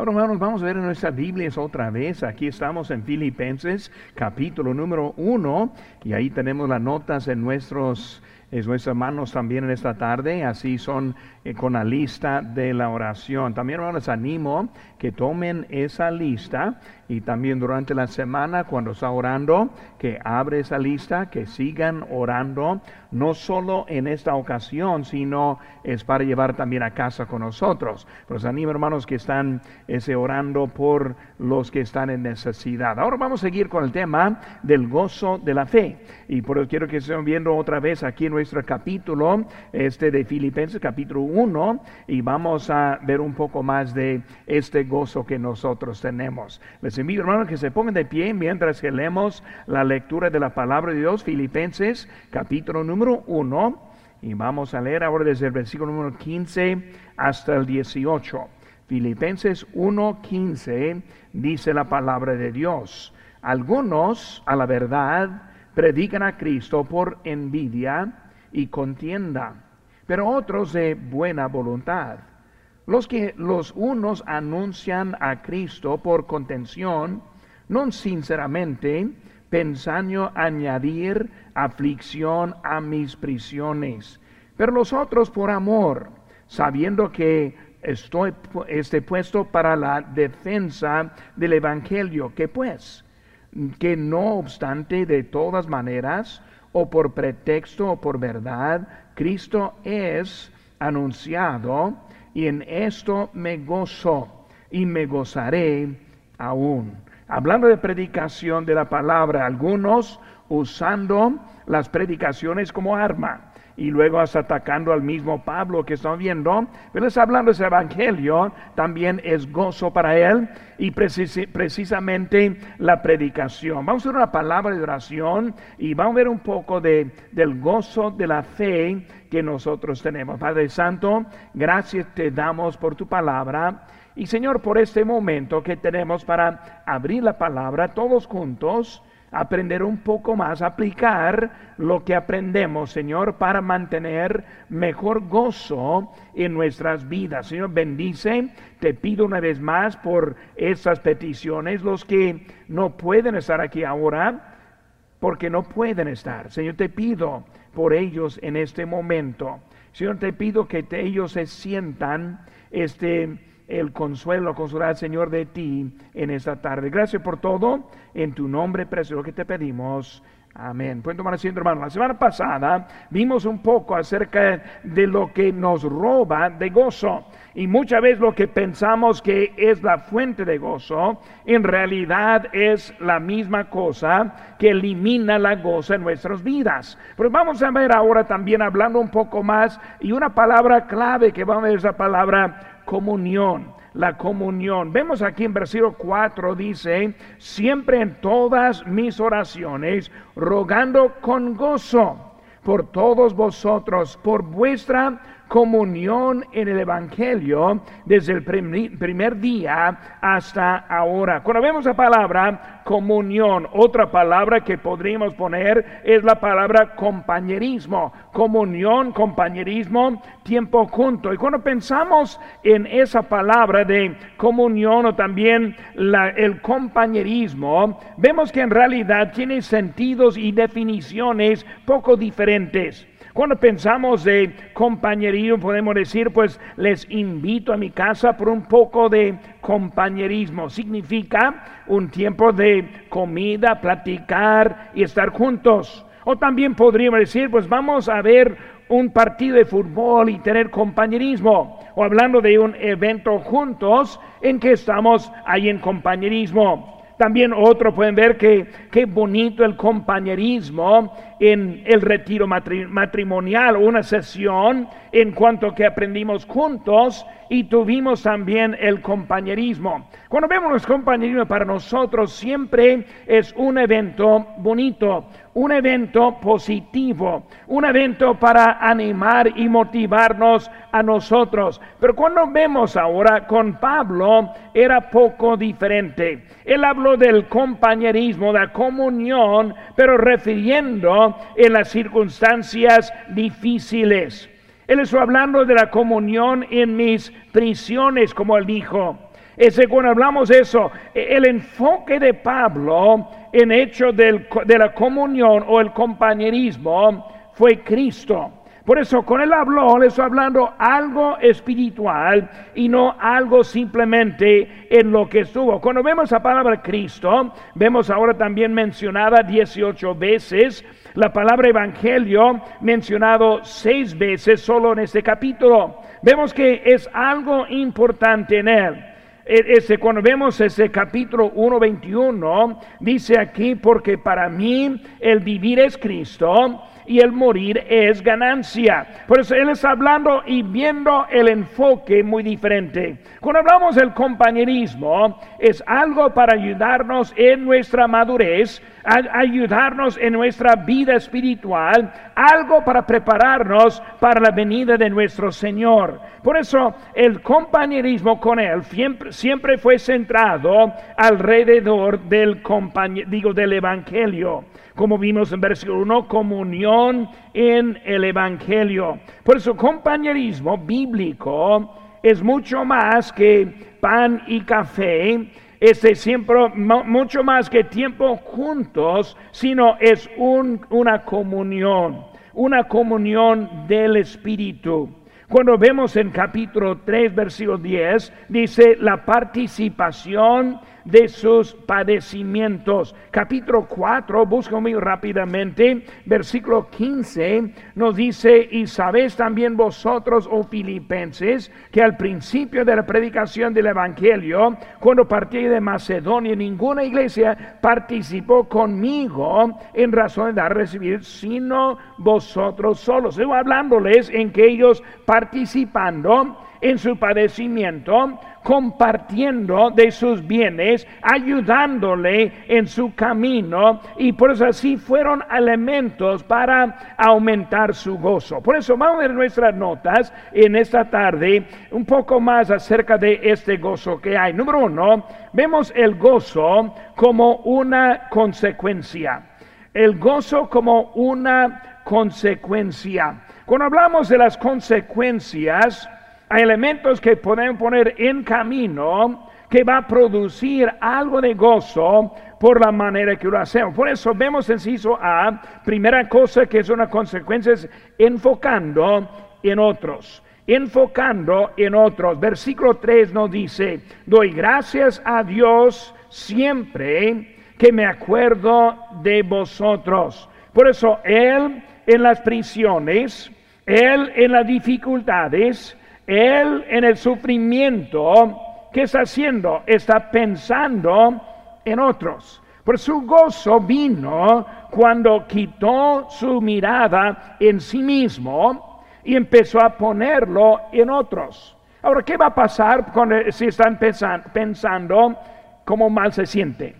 Ahora, hermanos, vamos a ver en nuestras Biblias otra vez. Aquí estamos en Filipenses, capítulo número uno, y ahí tenemos las notas en nuestros, en nuestras manos también en esta tarde. Así son eh, con la lista de la oración. También, hermanos, animo que tomen esa lista y también durante la semana cuando está orando, que abre esa lista, que sigan orando, no solo en esta ocasión, sino es para llevar también a casa con nosotros. Pues animo hermanos que están ese, orando por los que están en necesidad. Ahora vamos a seguir con el tema del gozo de la fe. Y por eso quiero que estén viendo otra vez aquí nuestro capítulo, este de Filipenses, capítulo 1, y vamos a ver un poco más de este gozo que nosotros tenemos. Les invito, hermanos, que se pongan de pie mientras que leemos la lectura de la palabra de Dios, Filipenses, capítulo número 1. Y vamos a leer ahora desde el versículo número 15 hasta el 18. Filipenses 1:15 dice la palabra de Dios. Algunos, a la verdad, predican a Cristo por envidia y contienda, pero otros de buena voluntad. Los que los unos anuncian a Cristo por contención, no sinceramente, pensando añadir aflicción a mis prisiones, pero los otros por amor, sabiendo que estoy este puesto para la defensa del evangelio, que pues, que no obstante de todas maneras, o por pretexto o por verdad, Cristo es anunciado y en esto me gozo y me gozaré aún. Hablando de predicación de la palabra, algunos usando las predicaciones como arma y luego hasta atacando al mismo Pablo que estamos viendo, pero está hablando ese evangelio, también es gozo para él y precisamente la predicación. Vamos a ver una palabra de oración y vamos a ver un poco de, del gozo de la fe que nosotros tenemos. Padre Santo, gracias te damos por tu palabra. Y Señor, por este momento que tenemos para abrir la palabra todos juntos, aprender un poco más, aplicar lo que aprendemos, Señor, para mantener mejor gozo en nuestras vidas. Señor, bendice, te pido una vez más por estas peticiones, los que no pueden estar aquí ahora, porque no pueden estar. Señor, te pido por ellos en este momento. Señor, te pido que ellos se sientan este el consuelo, consolar, Señor, de ti en esta tarde. Gracias por todo. En tu nombre precioso que te pedimos. Amén. Pueden tomar asiento, hermano. La semana pasada vimos un poco acerca de lo que nos roba de gozo. Y muchas veces lo que pensamos que es la fuente de gozo, en realidad es la misma cosa que elimina la goza en nuestras vidas. Pero vamos a ver ahora también hablando un poco más y una palabra clave que vamos a ver esa palabra comunión la comunión. Vemos aquí en versículo 4 dice, siempre en todas mis oraciones, rogando con gozo por todos vosotros, por vuestra comunión en el Evangelio desde el primer día hasta ahora. Cuando vemos la palabra comunión, otra palabra que podríamos poner es la palabra compañerismo. Comunión, compañerismo, tiempo junto. Y cuando pensamos en esa palabra de comunión o también el compañerismo, vemos que en realidad tiene sentidos y definiciones poco diferentes. Cuando pensamos de compañerismo, podemos decir, pues les invito a mi casa por un poco de compañerismo. Significa un tiempo de comida, platicar y estar juntos. O también podríamos decir, pues vamos a ver un partido de fútbol y tener compañerismo. O hablando de un evento juntos en que estamos ahí en compañerismo. También otro pueden ver que qué bonito el compañerismo en el retiro matrimonial, una sesión en cuanto que aprendimos juntos y tuvimos también el compañerismo. Cuando vemos el compañerismo para nosotros siempre es un evento bonito, un evento positivo, un evento para animar y motivarnos a nosotros. Pero cuando vemos ahora con Pablo era poco diferente. Él habló del compañerismo, de la comunión, pero refiriendo en las circunstancias difíciles. Él está hablando de la comunión en mis prisiones, como él dijo. Ese, cuando hablamos de eso, e, el enfoque de Pablo en hecho de la comunión o el compañerismo fue Cristo. Por eso con él habló, le está hablando algo espiritual y no algo simplemente en lo que estuvo. Cuando vemos la palabra Cristo, vemos ahora también mencionada 18 veces, la palabra evangelio mencionado seis veces solo en este capítulo. Vemos que es algo importante en él. E, ese, cuando vemos ese capítulo 1.21, dice aquí, porque para mí el vivir es Cristo y el morir es ganancia. Por eso Él está hablando y viendo el enfoque muy diferente. Cuando hablamos del compañerismo, es algo para ayudarnos en nuestra madurez, ayudarnos en nuestra vida espiritual, algo para prepararnos para la venida de nuestro Señor. Por eso el compañerismo con Él siempre, fue centrado alrededor del, digo, del Evangelio como vimos en versículo 1, comunión en el Evangelio. Por eso, compañerismo bíblico es mucho más que pan y café, es siempre mucho más que tiempo juntos, sino es una comunión, una comunión del Espíritu. Cuando vemos en capítulo 3, versículo 10, dice la participación de sus padecimientos. Capítulo 4, busco muy rápidamente, versículo 15 nos dice, y sabéis también vosotros, oh filipenses, que al principio de la predicación del Evangelio, cuando partí de Macedonia, ninguna iglesia participó conmigo en razón de dar recibir, sino vosotros solos. Estoy hablándoles en que ellos participando en su padecimiento, compartiendo de sus bienes, ayudándole en su camino y por eso así fueron elementos para aumentar su gozo. Por eso vamos a ver nuestras notas en esta tarde un poco más acerca de este gozo que hay. Número uno, vemos el gozo como una consecuencia. El gozo como una consecuencia. Cuando hablamos de las consecuencias, hay elementos que podemos poner en camino que va a producir algo de gozo por la manera que lo hacemos. Por eso vemos en inciso A, primera cosa que es una consecuencia es enfocando en otros. Enfocando en otros. Versículo 3 nos dice, doy gracias a Dios siempre que me acuerdo de vosotros. Por eso Él en las prisiones, Él en las dificultades, él en el sufrimiento, ¿qué está haciendo? Está pensando en otros. Por su gozo vino cuando quitó su mirada en sí mismo y empezó a ponerlo en otros. Ahora, ¿qué va a pasar si están pensando cómo mal se siente?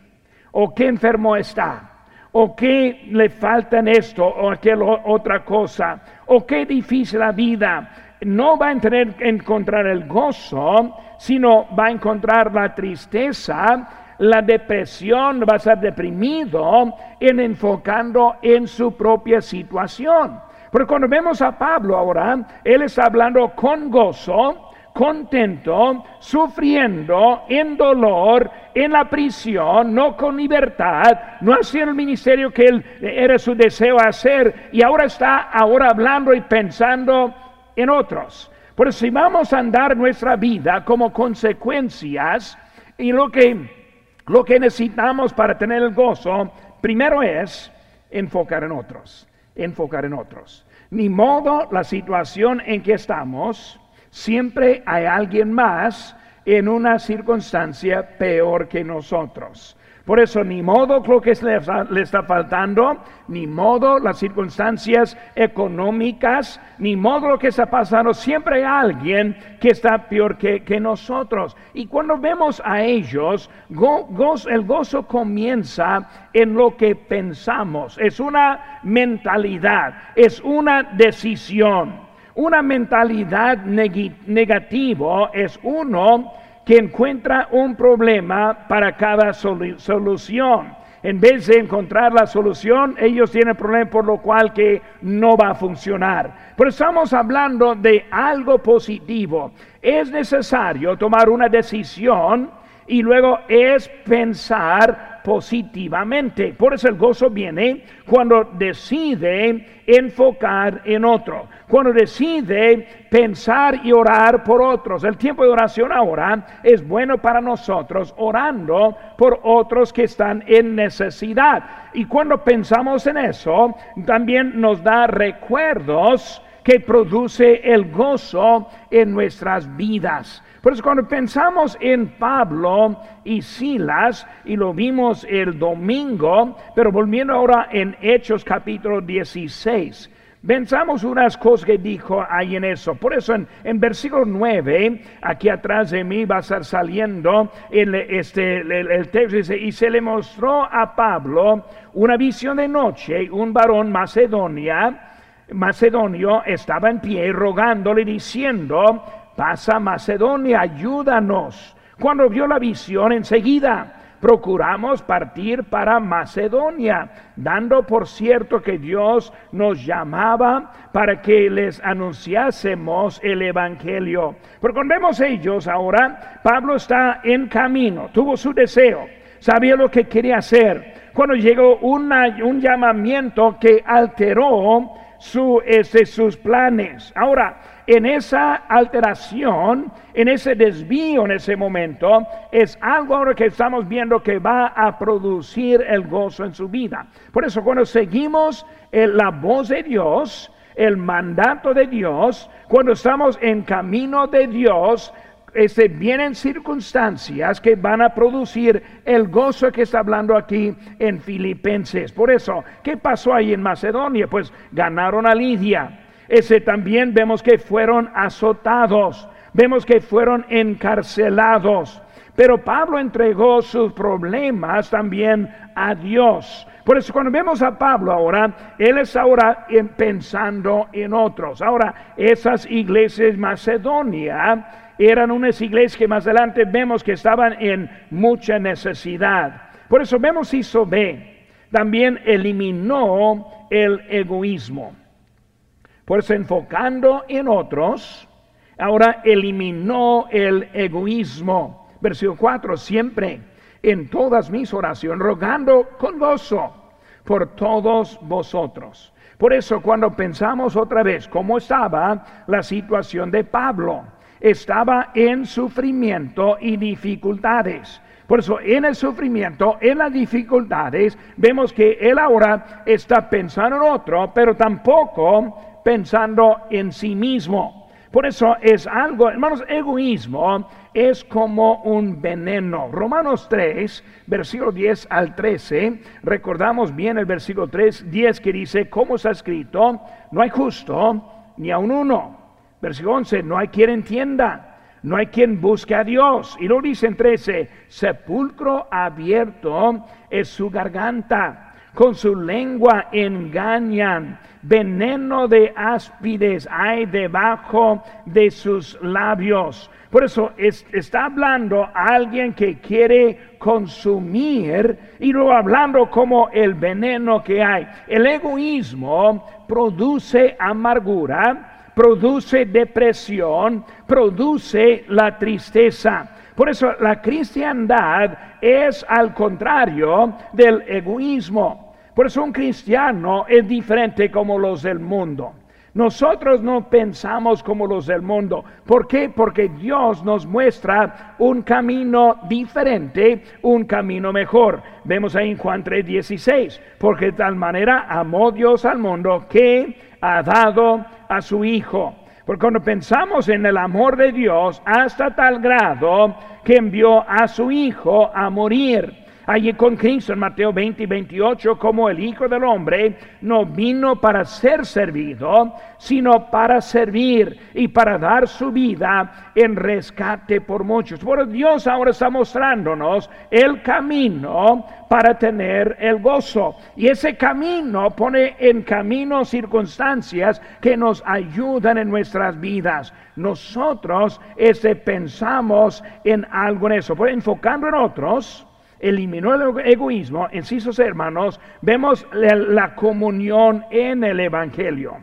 ¿O qué enfermo está? ¿O qué le falta en esto o aquella otra cosa? ¿O qué difícil la vida? No va a tener, encontrar el gozo, sino va a encontrar la tristeza, la depresión, va a ser deprimido en enfocando en su propia situación. Pero cuando vemos a Pablo ahora, él está hablando con gozo, contento, sufriendo, en dolor, en la prisión, no con libertad, no haciendo el ministerio que él era su deseo hacer, y ahora está ahora hablando y pensando en otros. Por si vamos a andar nuestra vida como consecuencias y lo que, lo que necesitamos para tener el gozo, primero es enfocar en otros, enfocar en otros. Ni modo la situación en que estamos, siempre hay alguien más en una circunstancia peor que nosotros. Por eso, ni modo lo que le está faltando, ni modo las circunstancias económicas, ni modo lo que está pasando. Siempre hay alguien que está peor que, nosotros. Y cuando vemos a ellos, el gozo comienza en lo que pensamos. Es una mentalidad, es una decisión. Una mentalidad negativa es uno que encuentra un problema para cada solución. En vez de encontrar la solución, ellos tienen problema por lo cual que no va a funcionar. Pero estamos hablando de algo positivo. Es necesario tomar una decisión y luego es pensar positivamente. Por eso el gozo viene cuando decide enfocar en otro, cuando decide pensar y orar por otros. El tiempo de oración ahora es bueno para nosotros, orando por otros que están en necesidad. Y cuando pensamos en eso, también nos da recuerdos que produce el gozo en nuestras vidas. Por eso cuando pensamos en Pablo y Silas, y lo vimos el domingo, pero volviendo ahora en Hechos capítulo 16, pensamos unas cosas que dijo ahí en eso. Por eso en, versículo 9, aquí atrás de mí va a estar saliendo el, este, el, texto, dice, y se le mostró a Pablo una visión de noche, un varón macedonia, macedonio estaba en pie rogándole diciendo, pasa Macedonia, ayúdanos. Cuando vio la visión enseguida, procuramos partir para Macedonia, dando por cierto que Dios nos llamaba para que les anunciásemos el Evangelio. Vemos ellos ahora, Pablo está en camino, tuvo su deseo, sabía lo que quería hacer. Cuando llegó un llamamiento que alteró ese, sus planes. Ahora, en esa alteración, en ese desvío en ese momento, es algo ahora que estamos viendo que va a producir el gozo en su vida. Por eso cuando seguimos la voz de Dios, el mandato de Dios, cuando estamos en camino de Dios, este, vienen circunstancias que van a producir el gozo que está hablando aquí en Filipenses. Por eso, ¿qué pasó ahí en Macedonia? Pues ganaron a Lidia. Ese también vemos que fueron azotados, vemos que fueron encarcelados. Pero Pablo entregó sus problemas también a Dios. Por eso cuando vemos a Pablo ahora, él es ahora pensando en otros. Ahora, esas iglesias Macedonia eran unas iglesias que más adelante vemos que estaban en mucha necesidad. Por eso vemos hizo B. También eliminó el egoísmo. Por eso enfocando en otros, ahora eliminó el egoísmo. Versículo 4, siempre en todas mis oraciones, rogando con gozo por todos vosotros. Por eso cuando pensamos otra vez cómo estaba la situación de Pablo, estaba en sufrimiento y dificultades. Por eso en el sufrimiento, en las dificultades, vemos que él ahora está pensando en otro, pero tampoco pensando en sí mismo. Por eso es algo, hermanos, egoísmo es como un veneno. Romanos 3, versículo 10 al 13, recordamos bien el versículo 3, 10 que dice, como está escrito, no hay justo ni a un uno. Versículo 11, no hay quien entienda, no hay quien busque a Dios. Y lo dice en 13, sepulcro abierto es su garganta con su lengua engañan, veneno de áspides hay debajo de sus labios. Por eso está hablando alguien que quiere consumir y lo hablando como el veneno que hay. El egoísmo produce amargura, produce depresión, produce la tristeza. Por eso la cristiandad es al contrario del egoísmo. Por eso un cristiano es diferente como los del mundo. Nosotros no pensamos como los del mundo. ¿Por qué? Porque Dios nos muestra un camino diferente, un camino mejor. Vemos ahí en Juan 3:16, porque de tal manera amó Dios al mundo que ha dado a su Hijo porque cuando pensamos en el amor de Dios hasta tal grado que envió a su Hijo a morir allí con Cristo en Mateo 20 y 28, como el Hijo del Hombre no vino para ser servido, sino para servir y para dar su vida en rescate por muchos. Por Dios ahora está mostrándonos el camino para tener el gozo. Y ese camino pone en camino circunstancias que nos ayudan en nuestras vidas. Nosotros ese, pensamos en algo en eso, por enfocando en otros eliminó el egoísmo, sí, hermanos, vemos la, comunión en el Evangelio.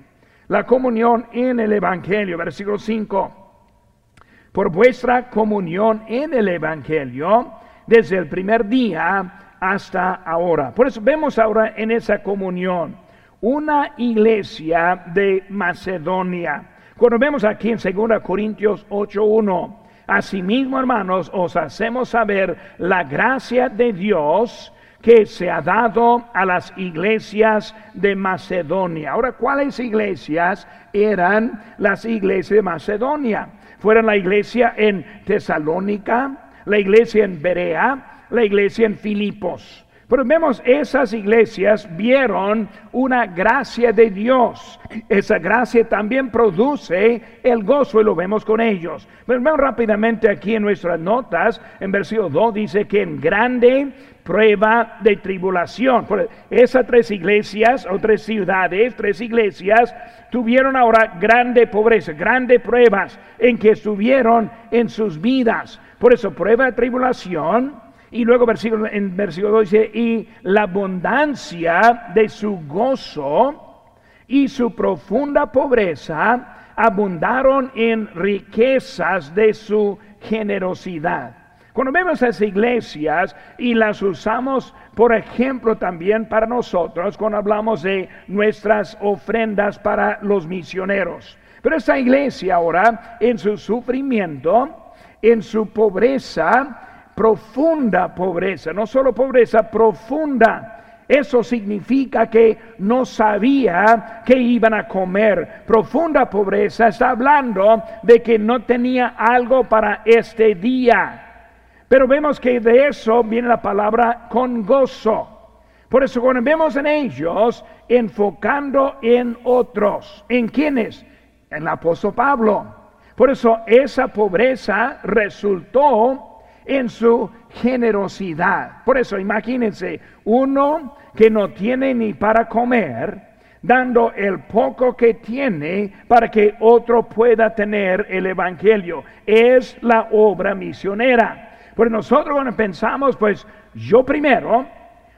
La comunión en el Evangelio, versículo 5. Por vuestra comunión en el Evangelio, desde el primer día hasta ahora. Por eso vemos ahora en esa comunión una iglesia de Macedonia. Cuando vemos aquí en 2 Corintios 8.1, asimismo hermanos, os hacemos saber la gracia de Dios que se ha dado a las iglesias de Macedonia. Ahora, ¿cuáles iglesias eran las iglesias de Macedonia? Fueron la iglesia en Tesalónica, la iglesia en Berea, la iglesia en Filipos. Pero vemos esas iglesias vieron una gracia de Dios. Esa gracia también produce el gozo y lo vemos con ellos. Pero vemos rápidamente aquí en nuestras notas, en versículo 2 dice que en grande prueba de tribulación. esas tres iglesias o tres ciudades, tres iglesias, tuvieron ahora grande pobreza, grandes pruebas en que estuvieron en sus vidas. Por eso, prueba de tribulación y luego versículo, en versículo 2 dice, y la abundancia de su gozo y su profunda pobreza abundaron en riquezas de su generosidad. Cuando vemos esas iglesias y las usamos, por ejemplo, también para nosotros, cuando hablamos de nuestras ofrendas para los misioneros. Pero esta iglesia ahora, en su sufrimiento, en su pobreza, profunda pobreza, no solo pobreza, profunda. Eso significa que no sabía que iban a comer. Profunda pobreza está hablando de que no tenía algo para este día. Pero vemos que de eso viene la palabra con gozo. Por eso cuando vemos en ellos enfocando en otros, ¿en quiénes? En el apóstol Pablo. Por eso esa pobreza resultó en su generosidad. Por eso imagínense, uno que no tiene ni para comer, dando el poco que tiene para que otro pueda tener el Evangelio. Es la obra misionera. Pues nosotros cuando pensamos, pues yo primero,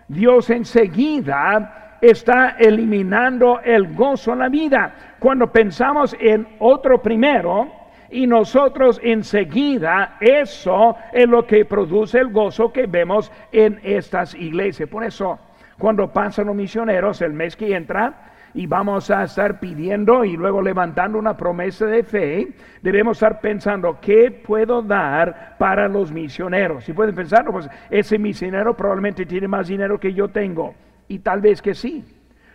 Dios enseguida está eliminando el gozo en la vida. Cuando pensamos en otro primero, y nosotros enseguida, eso es lo que produce el gozo que vemos en estas iglesias. Por eso, cuando pasan los misioneros el mes que entra, y vamos a estar pidiendo y luego levantando una promesa de fe, debemos estar pensando, ¿qué puedo dar para los misioneros? Si pueden pensar, pues ese misionero probablemente tiene más dinero que yo tengo. Y tal vez que sí.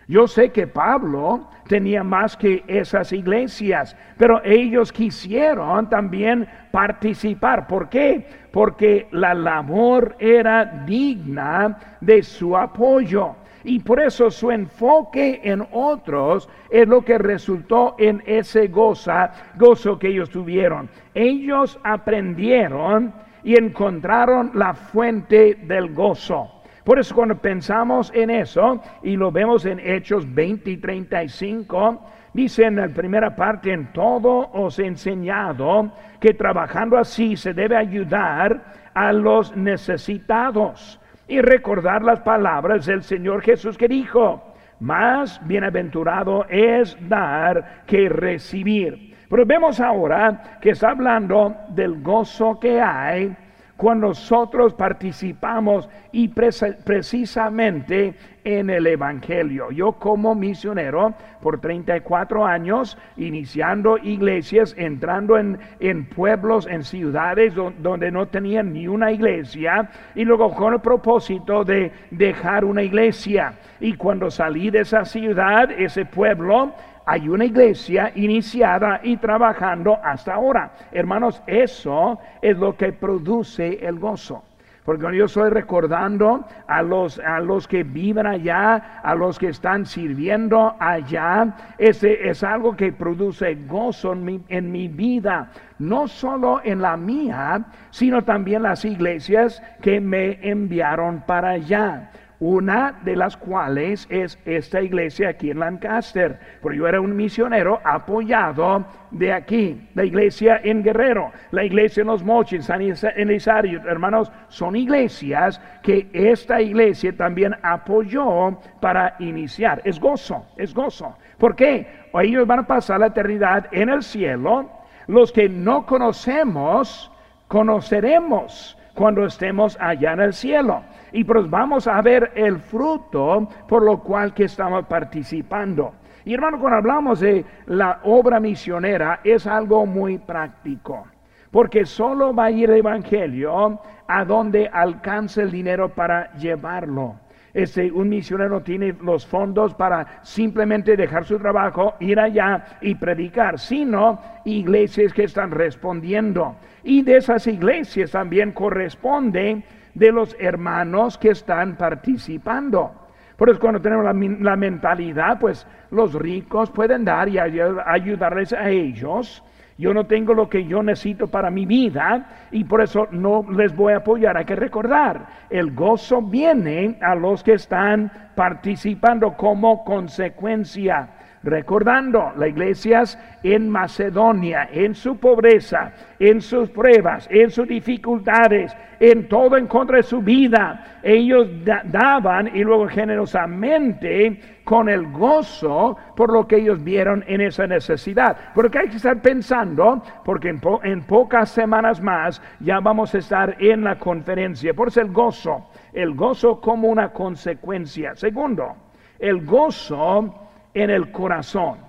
Yo sé que Pablo tenía más que esas iglesias, pero ellos quisieron también participar. ¿Por qué? Porque la labor era digna de su apoyo. Y por eso su enfoque en otros es lo que resultó en ese goza, gozo que ellos tuvieron. Ellos aprendieron y encontraron la fuente del gozo. Por eso cuando pensamos en eso y lo vemos en Hechos 20 y 35, dice en la primera parte, en todo os he enseñado que trabajando así se debe ayudar a los necesitados y recordar las palabras del Señor Jesús que dijo, más bienaventurado es dar que recibir. Pero vemos ahora que está hablando del gozo que hay cuando nosotros participamos y precisamente en el Evangelio. Yo como misionero por 34 años, iniciando iglesias, entrando en, en pueblos, en ciudades donde no tenían ni una iglesia, y luego con el propósito de dejar una iglesia. Y cuando salí de esa ciudad, ese pueblo, hay una iglesia iniciada y trabajando hasta ahora. Hermanos, eso es lo que produce el gozo. Porque yo estoy recordando a los, a los que viven allá, a los que están sirviendo allá, ese es algo que produce gozo en mi, en mi vida, no solo en la mía, sino también las iglesias que me enviaron para allá. Una de las cuales es esta iglesia aquí en Lancaster, porque yo era un misionero apoyado de aquí, la iglesia en Guerrero, la iglesia en Los Mochis, San Elisario, hermanos, son iglesias que esta iglesia también apoyó para iniciar. Es gozo, es gozo. ¿Por qué? Ellos van a pasar la eternidad en el cielo. Los que no conocemos, conoceremos cuando estemos allá en el cielo. Y pues vamos a ver el fruto por lo cual que estamos participando. Y hermano, cuando hablamos de la obra misionera, es algo muy práctico. Porque solo va a ir el Evangelio a donde alcance el dinero para llevarlo. Este, un misionero tiene los fondos para simplemente dejar su trabajo, ir allá y predicar, sino iglesias que están respondiendo. Y de esas iglesias también corresponde de los hermanos que están participando. Por eso cuando tenemos la, mentalidad, pues los ricos pueden dar y ayudarles a ellos yo no tengo lo que yo necesito para mi vida y por eso no les voy a apoyar. Hay que recordar, el gozo viene a los que están participando como consecuencia recordando las iglesias en Macedonia, en su pobreza, en sus pruebas, en sus dificultades, en todo en contra de su vida, ellos daban y luego generosamente con el gozo por lo que ellos vieron en esa necesidad. Porque hay que estar pensando, porque en, en pocas semanas más ya vamos a estar en la conferencia. Por eso el gozo, el gozo como una consecuencia. Segundo, el gozo en el corazón.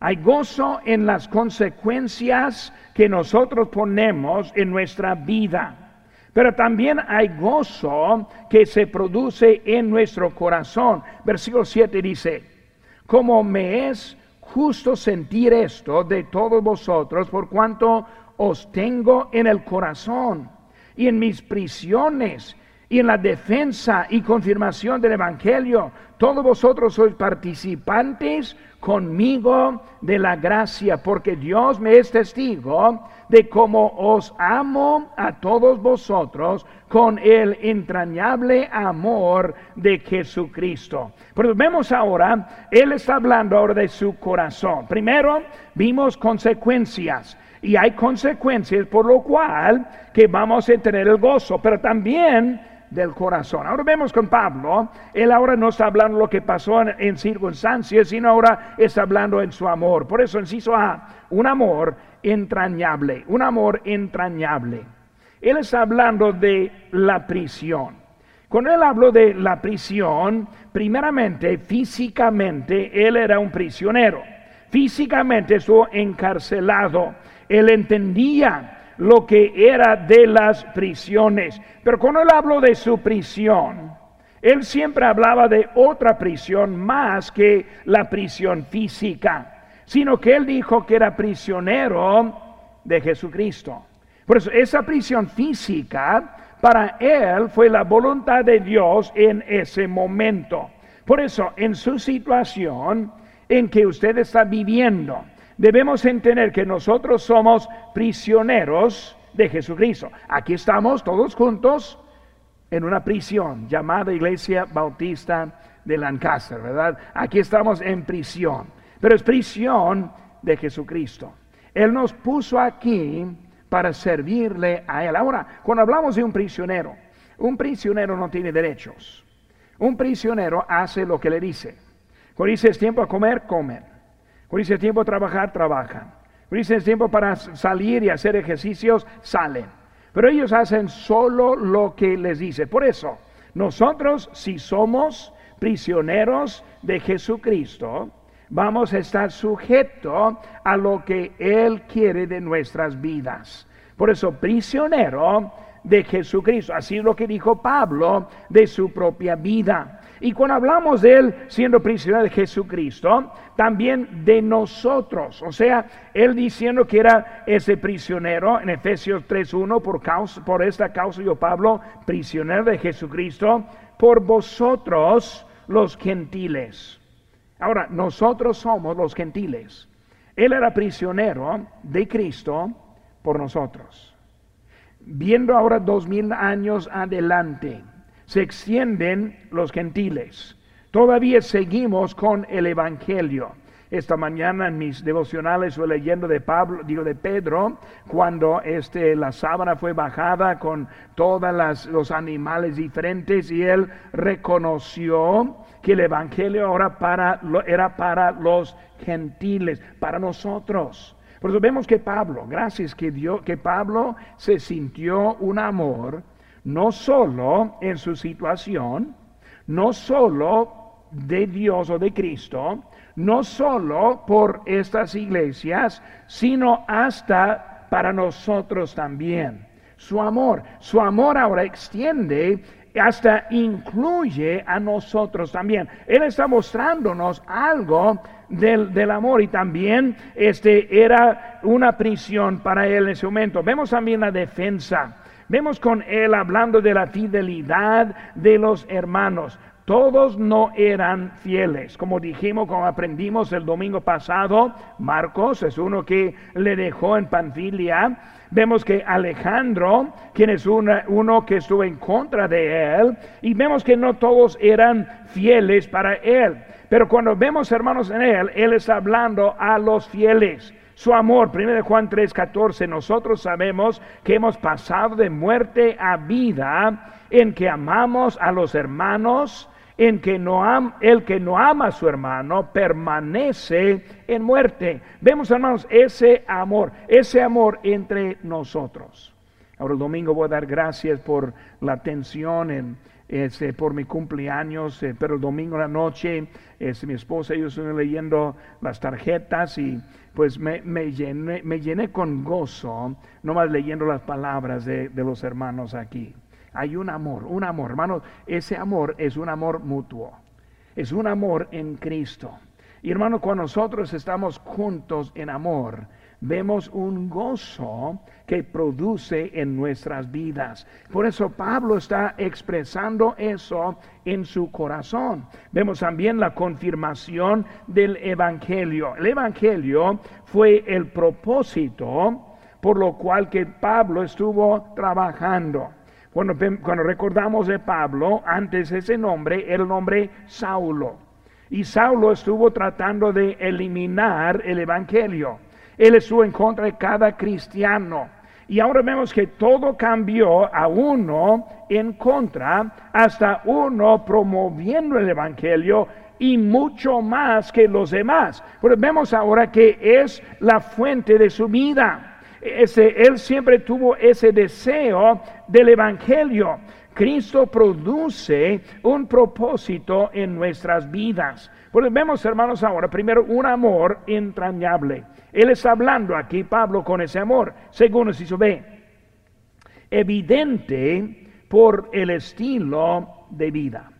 Hay gozo en las consecuencias que nosotros ponemos en nuestra vida. Pero también hay gozo que se produce en nuestro corazón. Versículo 7 dice, como me es justo sentir esto de todos vosotros, por cuanto os tengo en el corazón y en mis prisiones y en la defensa y confirmación del Evangelio. Todos vosotros sois participantes conmigo de la gracia, porque Dios me es testigo de cómo os amo a todos vosotros con el entrañable amor de Jesucristo. Pero vemos ahora, Él está hablando ahora de su corazón. Primero vimos consecuencias y hay consecuencias por lo cual que vamos a tener el gozo, pero también del corazón. Ahora vemos con Pablo, él ahora no está hablando lo que pasó en, circunstancias, sino ahora está hablando en su amor. Por eso inciso A, un amor entrañable, un amor entrañable. Él está hablando de la prisión. Cuando él habló de la prisión, primeramente, físicamente, él era un prisionero. Físicamente estuvo encarcelado. Él entendía lo que era de las prisiones. Pero cuando él habló de su prisión, él siempre hablaba de otra prisión más que la prisión física, sino que él dijo que era prisionero de Jesucristo. Por eso esa prisión física para él fue la voluntad de Dios en ese momento. Por eso en su situación en que usted está viviendo, debemos entender que nosotros somos prisioneros de Jesucristo. Aquí estamos todos juntos en una prisión llamada Iglesia Bautista de Lancaster, ¿verdad? Aquí estamos en prisión, pero es prisión de Jesucristo. Él nos puso aquí para servirle a Él. Ahora, cuando hablamos de un prisionero, un prisionero no tiene derechos. Un prisionero hace lo que le dice. Cuando dice es tiempo a comer, comen. Cuando dice tiempo trabajar, trabajan. Cuando dice tiempo para salir y hacer ejercicios, salen. Pero ellos hacen solo lo que les dice. Por eso, nosotros si somos prisioneros de Jesucristo, vamos a estar sujetos a lo que Él quiere de nuestras vidas. Por eso, prisionero de Jesucristo. Así es lo que dijo Pablo de su propia vida. Y cuando hablamos de Él siendo prisionero de Jesucristo, también de nosotros. O sea, Él diciendo que era ese prisionero en Efesios 3.1, por, causa, por esta causa yo, Pablo, prisionero de Jesucristo, por vosotros los gentiles. Ahora, nosotros somos los gentiles. Él era prisionero de Cristo por nosotros. Viendo ahora dos mil años adelante, se extienden los gentiles. Todavía seguimos con el Evangelio. Esta mañana en mis devocionales fue leyendo de Pablo, digo de Pedro, cuando este, la sábana fue bajada con todos los animales diferentes y él reconoció que el Evangelio ahora para, era para los gentiles, para nosotros. Por eso vemos que Pablo, gracias que Dios, que Pablo se sintió un amor, no solo en su situación, no solo de Dios o de Cristo, no solo por estas iglesias, sino hasta para nosotros también. Su amor, su amor ahora extiende hasta incluye a nosotros también. Él está mostrándonos algo del, del, amor y también este era una prisión para él en ese momento. Vemos también la defensa. Vemos con él hablando de la fidelidad de los hermanos. Todos no eran fieles. Como dijimos, como aprendimos el domingo pasado, Marcos es uno que le dejó en Panfilia. Vemos que Alejandro, quien es uno que estuvo en contra de él, y vemos que no todos eran fieles para él. Pero cuando vemos hermanos en él, él está hablando a los fieles. Su amor, 1 Juan 3:14, nosotros sabemos que hemos pasado de muerte a vida en que amamos a los hermanos en que no el que no ama a su hermano permanece en muerte. Vemos, hermanos, ese amor, ese amor entre nosotros. Ahora el domingo voy a dar gracias por la atención en, ese, por mi cumpleaños, eh, pero el domingo en la noche es, mi esposa y yo estoy leyendo las tarjetas y pues me, me, llené, me llené con gozo, nomás leyendo las palabras de, los hermanos aquí. Hay un amor, un amor, hermanos, ese amor es un amor mutuo, es un amor en Cristo. Y hermanos, cuando nosotros estamos juntos en amor, vemos un gozo que produce en nuestras vidas. Por eso Pablo está expresando eso en su corazón. Vemos también la confirmación del Evangelio. El Evangelio fue el propósito por lo cual que Pablo estuvo trabajando. Cuando, recordamos de Pablo, antes ese nombre era el nombre Saulo. Y Saulo estuvo tratando de eliminar el Evangelio. Él estuvo en contra de cada cristiano. Y ahora vemos que todo cambió a uno en contra, hasta uno promoviendo el Evangelio y mucho más que los demás. Pero vemos ahora que es la fuente de su vida él siempre tuvo ese deseo del Evangelio. Cristo produce un propósito en nuestras vidas. Pues vemos, hermanos, ahora primero un amor entrañable. Él está hablando aquí, Pablo, con ese amor. Segundo, si se ve, evidente por el estilo de vida.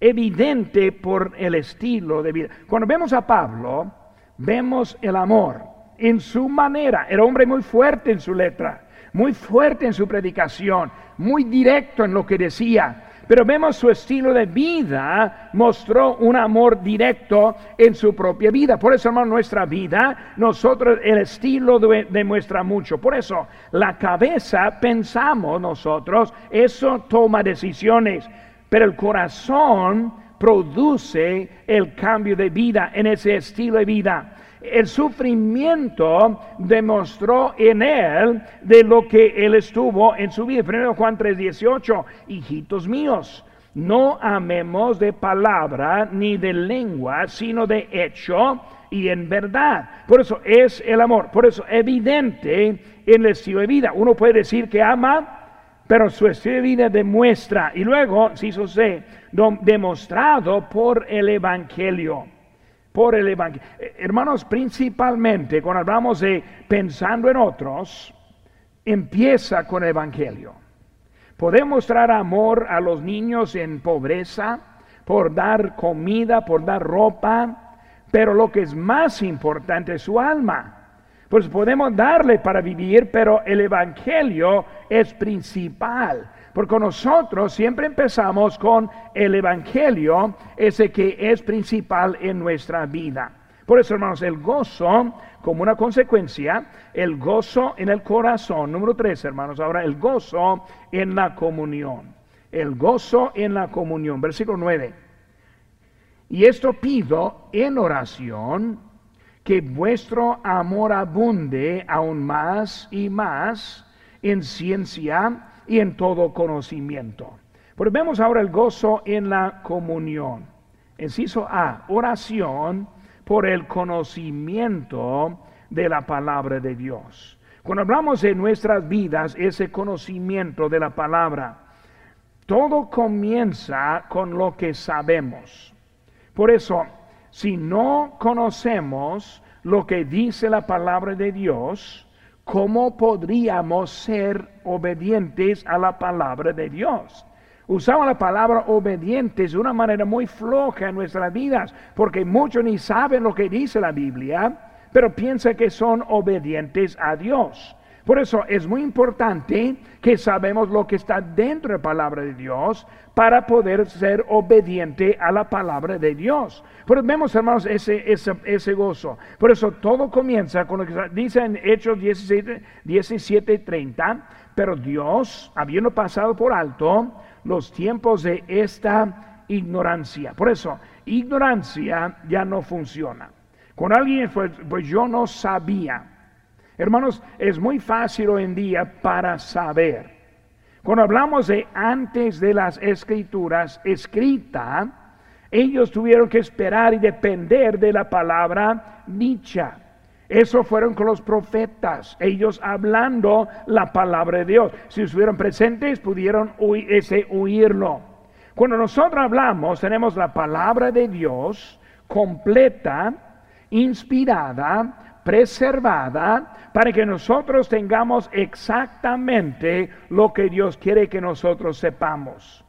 Evidente por el estilo de vida. Cuando vemos a Pablo, vemos el amor en su manera. Era hombre muy fuerte en su letra, muy fuerte en su predicación, muy directo en lo que decía. Pero vemos su estilo de vida mostró un amor directo en su propia vida. Por eso, hermano, nuestra vida, nosotros el estilo demuestra mucho. Por eso, la cabeza, pensamos nosotros, eso toma decisiones. Pero el corazón produce el cambio de vida en ese estilo de vida el sufrimiento demostró en él de lo que él estuvo en su vida. Primero Juan 3:18, hijitos míos, no amemos de palabra ni de lengua, sino de hecho y en verdad. Por eso es el amor, por eso evidente en el estilo de vida. Uno puede decir que ama, pero su estilo de vida demuestra, y luego, si eso se, demostrado por el Evangelio por el Evangelio. Eh, hermanos, principalmente cuando hablamos de pensando en otros, empieza con el Evangelio. Podemos mostrar amor a los niños en pobreza, por dar comida, por dar ropa, pero lo que es más importante es su alma. Pues podemos darle para vivir, pero el Evangelio es principal. Porque nosotros siempre empezamos con el Evangelio, ese que es principal en nuestra vida. Por eso, hermanos, el gozo, como una consecuencia, el gozo en el corazón. Número tres, hermanos, ahora el gozo en la comunión. el gozo en la comunión. Versículo 9. Y esto pido en oración, que vuestro amor abunde aún más y más en ciencia y en todo conocimiento. Pero vemos ahora el gozo en la comunión. Enciso A, oración por el conocimiento de la palabra de Dios. Cuando hablamos de nuestras vidas, ese conocimiento de la palabra, todo comienza con lo que sabemos. Por eso, si no conocemos lo que dice la palabra de Dios, ¿cómo podríamos ser obedientes a la palabra de Dios? Usamos la palabra obedientes de una manera muy floja en nuestras vidas, porque muchos ni saben lo que dice la Biblia, pero piensan que son obedientes a Dios. Por eso es muy importante que sabemos lo que está dentro de la palabra de Dios para poder ser obediente a la palabra de Dios. Pero vemos, hermanos, ese, ese, gozo. Por eso todo comienza con lo que dice en Hechos 17, 17 30, pero Dios, habiendo pasado por alto los tiempos de esta ignorancia. Por eso, ignorancia ya no funciona. Con alguien, pues, pues yo no sabía. Hermanos, es muy fácil hoy en día para saber. Cuando hablamos de antes de las escrituras escrita, ellos tuvieron que esperar y depender de la palabra dicha. Eso fueron con los profetas, ellos hablando la palabra de Dios. Si estuvieron presentes, pudieron ese, oírlo. Cuando nosotros hablamos, tenemos la palabra de Dios completa, inspirada, preservada para que nosotros tengamos exactamente lo que Dios quiere que nosotros sepamos.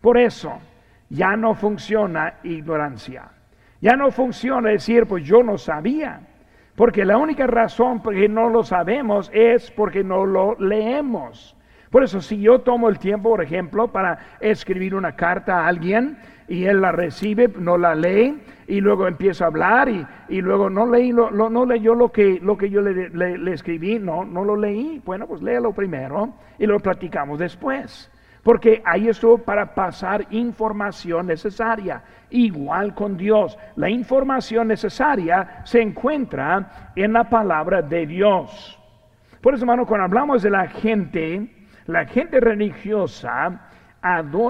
Por eso ya no funciona ignorancia. Ya no funciona decir, pues yo no sabía. Porque la única razón por que no lo sabemos es porque no lo leemos. Por eso si yo tomo el tiempo, por ejemplo, para escribir una carta a alguien, y él la recibe, no la lee y luego empieza a hablar y, y luego no leí, lo, no leyó lo que, lo que yo le, le, escribí, no, no lo leí. Bueno, pues léalo primero y lo platicamos después. Porque ahí estuvo para pasar información necesaria. Igual con Dios. La información necesaria se encuentra en la palabra de Dios. Por eso, hermano, cuando hablamos de la gente, la gente religiosa,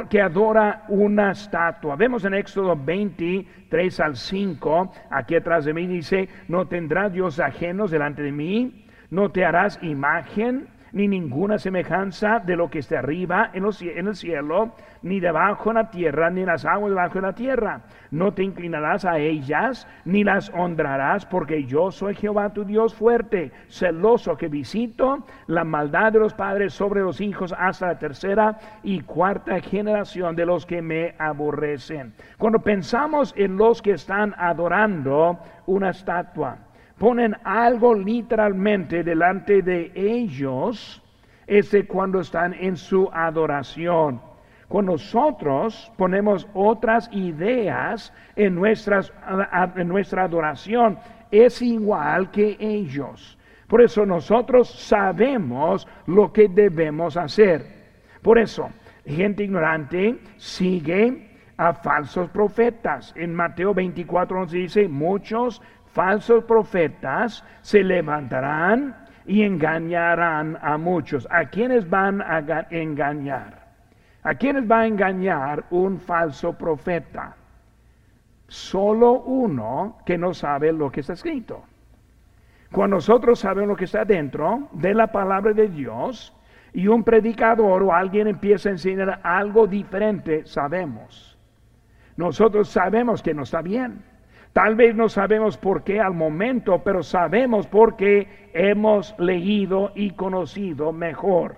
que adora una estatua. Vemos en Éxodo 23 al 5, aquí atrás de mí dice, no tendrás dios ajenos delante de mí, no te harás imagen ni ninguna semejanza de lo que esté arriba en, en, el cielo, ni debajo en la tierra, ni en las aguas debajo de la tierra. No te inclinarás a ellas, ni las honrarás, porque yo soy Jehová tu Dios fuerte, celoso, que visito la maldad de los padres sobre los hijos hasta la tercera y cuarta generación de los que me aborrecen. Cuando pensamos en los que están adorando una estatua, ponen algo literalmente delante de ellos, es cuando están en su adoración. Cuando nosotros ponemos otras ideas en, nuestras, en nuestra adoración, es igual que ellos. Por eso nosotros sabemos lo que debemos hacer. Por eso, gente ignorante sigue a falsos profetas. En Mateo 24 nos dice, muchos falsos profetas se levantarán y engañarán a muchos. ¿A quiénes van a engañar? ¿A quiénes va a engañar un falso profeta? Solo uno que no sabe lo que está escrito. Cuando nosotros sabemos lo que está dentro de la palabra de Dios y un predicador o alguien empieza a enseñar algo diferente, sabemos. Nosotros sabemos que no está bien. Tal vez no sabemos por qué al momento, pero sabemos porque hemos leído y conocido mejor.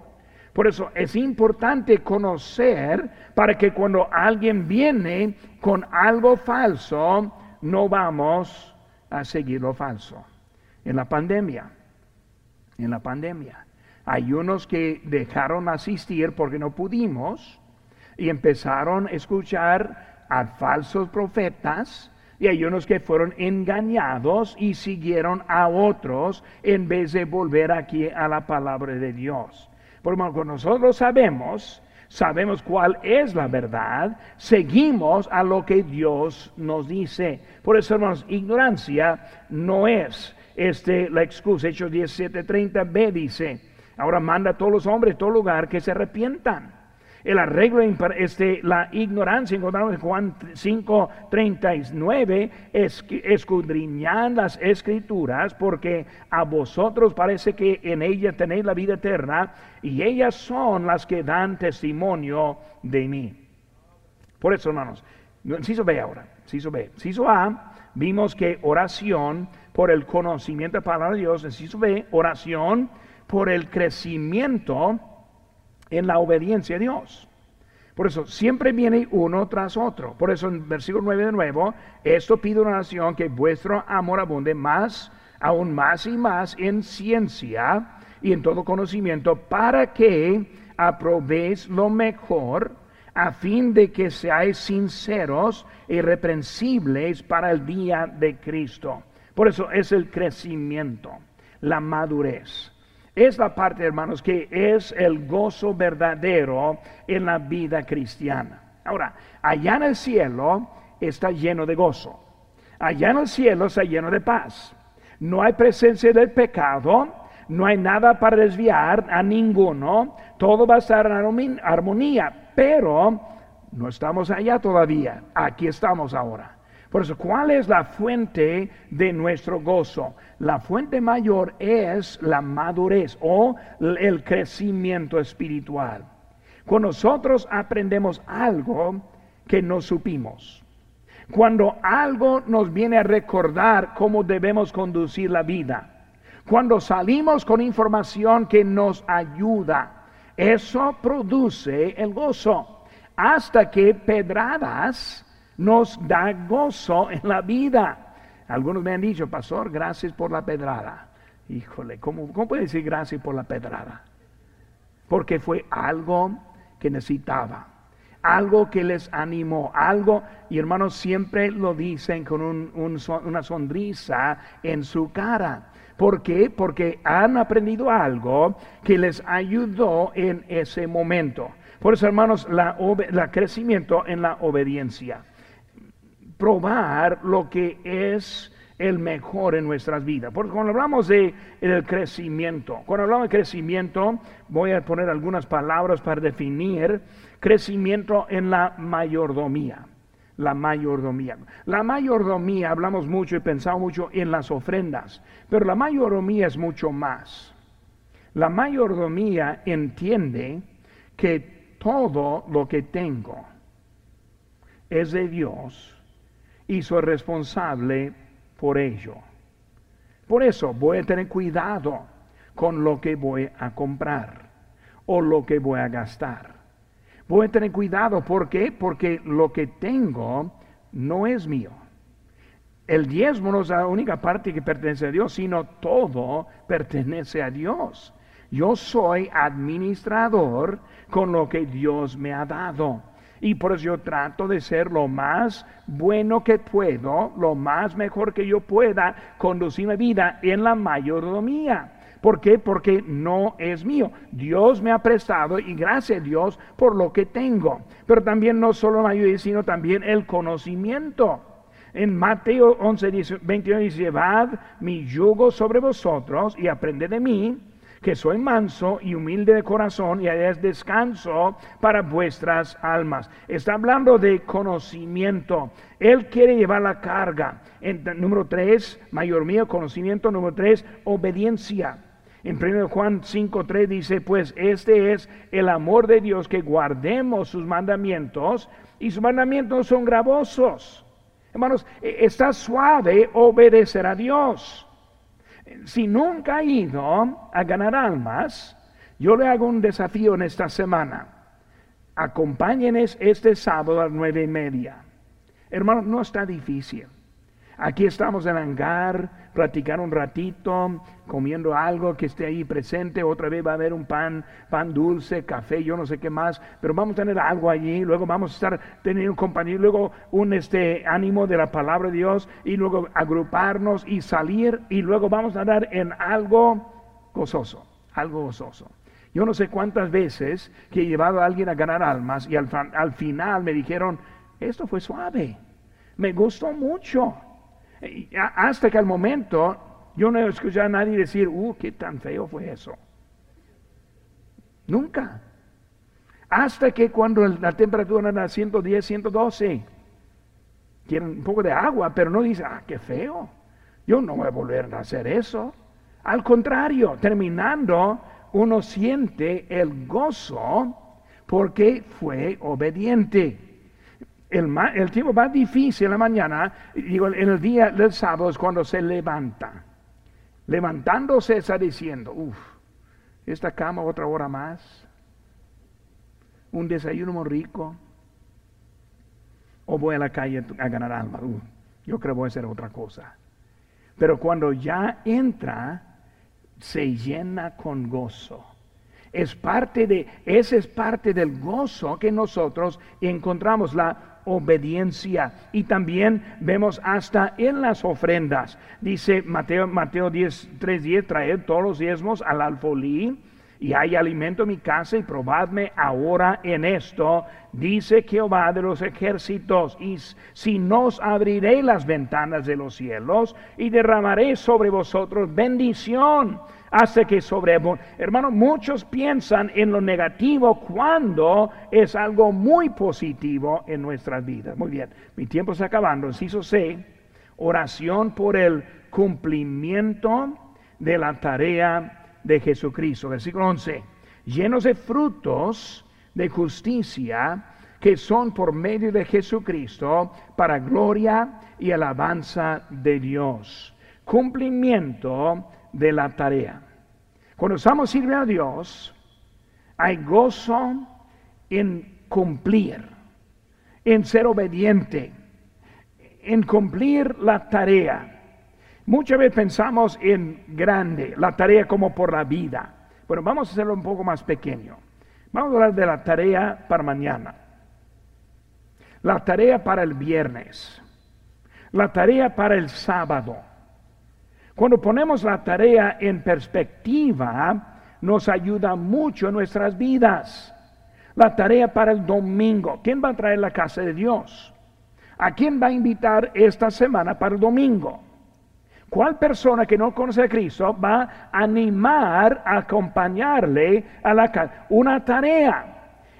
Por eso es importante conocer para que cuando alguien viene con algo falso, no vamos a seguir lo falso. En la pandemia, en la pandemia, hay unos que dejaron asistir porque no pudimos y empezaron a escuchar a falsos profetas y hay unos que fueron engañados y siguieron a otros en vez de volver aquí a la palabra de Dios. Por lo nosotros sabemos, sabemos cuál es la verdad, seguimos a lo que Dios nos dice. Por eso, hermanos, ignorancia no es este, la excusa. Hechos 17:30b dice, ahora manda a todos los hombres, todo lugar, que se arrepientan el arreglo, este, la ignorancia, encontramos en Juan 5, 39, es, escudriñan las escrituras porque a vosotros parece que en ellas tenéis la vida eterna y ellas son las que dan testimonio de mí. Por eso, hermanos, Ciso B ahora, Ciso B. Ciso A, vimos que oración por el conocimiento de la palabra de Dios, Ciso B, oración por el crecimiento en la obediencia a Dios. Por eso siempre viene uno tras otro. Por eso en versículo 9 de nuevo, esto pido una nación que vuestro amor abunde más, aún más y más en ciencia y en todo conocimiento, para que aprobéis lo mejor, a fin de que seáis sinceros e irreprensibles para el día de Cristo. Por eso es el crecimiento, la madurez es la parte, hermanos, que es el gozo verdadero en la vida cristiana. Ahora, allá en el cielo está lleno de gozo. Allá en el cielo está lleno de paz. No hay presencia del pecado, no hay nada para desviar a ninguno, todo va a estar en armonía, pero no estamos allá todavía, aquí estamos ahora. Por eso, ¿cuál es la fuente de nuestro gozo? La fuente mayor es la madurez o el crecimiento espiritual. Cuando nosotros aprendemos algo que no supimos, cuando algo nos viene a recordar cómo debemos conducir la vida, cuando salimos con información que nos ayuda, eso produce el gozo. Hasta que pedradas nos da gozo en la vida. Algunos me han dicho, pastor, gracias por la pedrada. Híjole, ¿cómo, cómo puede decir gracias por la pedrada? Porque fue algo que necesitaba, algo que les animó, algo, y hermanos siempre lo dicen con una sonrisa en su cara. ¿Por qué? Porque han aprendido algo que les ayudó en ese momento. Por eso, hermanos, la, la crecimiento en la obediencia probar lo que es el mejor en nuestras vidas. Porque cuando hablamos de el crecimiento, cuando hablamos de crecimiento, voy a poner algunas palabras para definir crecimiento en la mayordomía. La mayordomía. La mayordomía, hablamos mucho y pensamos mucho en las ofrendas, pero la mayordomía es mucho más. La mayordomía entiende que todo lo que tengo es de Dios y soy responsable por ello. Por eso voy a tener cuidado con lo que voy a comprar o lo que voy a gastar. Voy a tener cuidado, ¿por qué? Porque lo que tengo no es mío. El diezmo no es la única parte que pertenece a Dios, sino todo pertenece a Dios. Yo soy administrador con lo que Dios me ha dado. Y por eso yo trato de ser lo más bueno que puedo, lo más mejor que yo pueda conducir mi vida en la mayordomía. ¿Por qué? Porque no es mío. Dios me ha prestado y gracias a Dios por lo que tengo. Pero también no solo la mayoría, sino también el conocimiento. En Mateo 11, 21 dice, llevad mi yugo sobre vosotros y aprended de mí que soy manso y humilde de corazón y es descanso para vuestras almas. Está hablando de conocimiento. Él quiere llevar la carga. En, número tres, mayor mío, conocimiento. Número tres, obediencia. En 1 Juan 5.3 dice, pues este es el amor de Dios, que guardemos sus mandamientos, y sus mandamientos son gravosos. Hermanos, e, está suave obedecer a Dios si nunca ha ido a ganar almas, yo le hago un desafío en esta semana. Acompáñenes este sábado a las nueve y media. Hermanos, no está difícil. Aquí estamos en hangar, platicar un ratito, comiendo algo que esté ahí presente. Otra vez va a haber un pan, pan dulce, café, yo no sé qué más, pero vamos a tener algo allí. Luego vamos a estar teniendo un compañero, luego un este ánimo de la palabra de Dios y luego agruparnos y salir y luego vamos a dar en algo gozoso, algo gozoso. Yo no sé cuántas veces que he llevado a alguien a ganar almas y al, al final me dijeron, esto fue suave, me gustó mucho. Hasta que al momento yo no he escuchado a nadie decir, uh, qué tan feo fue eso. Nunca. Hasta que cuando la temperatura era 110, 112, quieren un poco de agua, pero no dice, ah, qué feo. Yo no voy a volver a hacer eso. Al contrario, terminando, uno siente el gozo porque fue obediente. El, el tiempo más difícil en la mañana, digo, en el día del sábado es cuando se levanta. Levantándose está diciendo, uff, esta cama otra hora más, un desayuno muy rico, o voy a la calle a ganar alma. Uh, yo creo que voy a hacer otra cosa. Pero cuando ya entra, se llena con gozo. Es parte de, ese es parte del gozo que nosotros encontramos, la obediencia. Y también vemos hasta en las ofrendas. Dice Mateo, Mateo 10, 3, 10, traed todos los diezmos al alfolí y hay alimento en mi casa y probadme ahora en esto, dice Jehová de los ejércitos, y si nos abriré las ventanas de los cielos y derramaré sobre vosotros bendición hasta que sobre Hermano, muchos piensan en lo negativo cuando es algo muy positivo en nuestras vidas. Muy bien, mi tiempo está acabando. Inciso C, oración por el cumplimiento de la tarea de Jesucristo. Versículo 11. Llenos de frutos de justicia que son por medio de Jesucristo para gloria y alabanza de Dios. Cumplimiento de la tarea. Cuando estamos sirviendo a Dios, hay gozo en cumplir, en ser obediente, en cumplir la tarea. Muchas veces pensamos en grande, la tarea como por la vida. Bueno, vamos a hacerlo un poco más pequeño. Vamos a hablar de la tarea para mañana. La tarea para el viernes. La tarea para el sábado. Cuando ponemos la tarea en perspectiva, nos ayuda mucho en nuestras vidas. La tarea para el domingo. ¿Quién va a traer la casa de Dios? ¿A quién va a invitar esta semana para el domingo? ¿Cuál persona que no conoce a Cristo va a animar a acompañarle a la casa? Una tarea.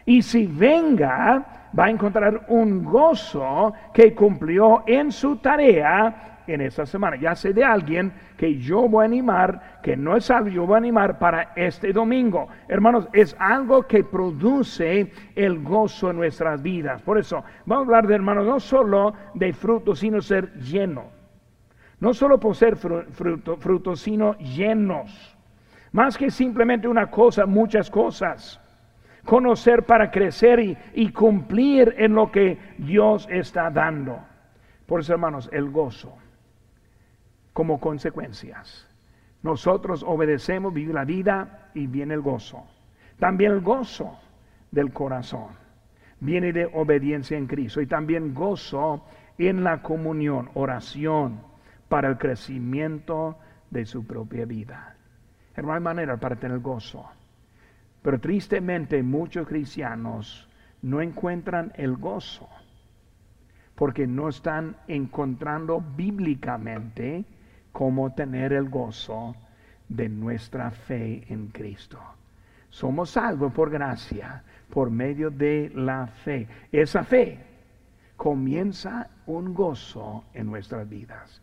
Y si venga, va a encontrar un gozo que cumplió en su tarea en esa semana. Ya sé de alguien que yo voy a animar, que no es algo, yo voy a animar para este domingo. Hermanos, es algo que produce el gozo en nuestras vidas. Por eso, vamos a hablar de hermanos, no solo de frutos, sino ser llenos no solo por ser frutos, sino llenos. Más que simplemente una cosa, muchas cosas. Conocer para crecer y, cumplir en lo que Dios está dando. Por eso, hermanos, el gozo como consecuencias. Nosotros obedecemos, vivir la vida y viene el gozo. También el gozo del corazón. Viene de obediencia en Cristo y también gozo en la comunión, oración, para el crecimiento de su propia vida. Hermano, hay manera para tener gozo. Pero tristemente muchos cristianos no encuentran el gozo porque no están encontrando bíblicamente cómo tener el gozo de nuestra fe en Cristo. Somos salvos por gracia, por medio de la fe. Esa fe comienza un gozo en nuestras vidas.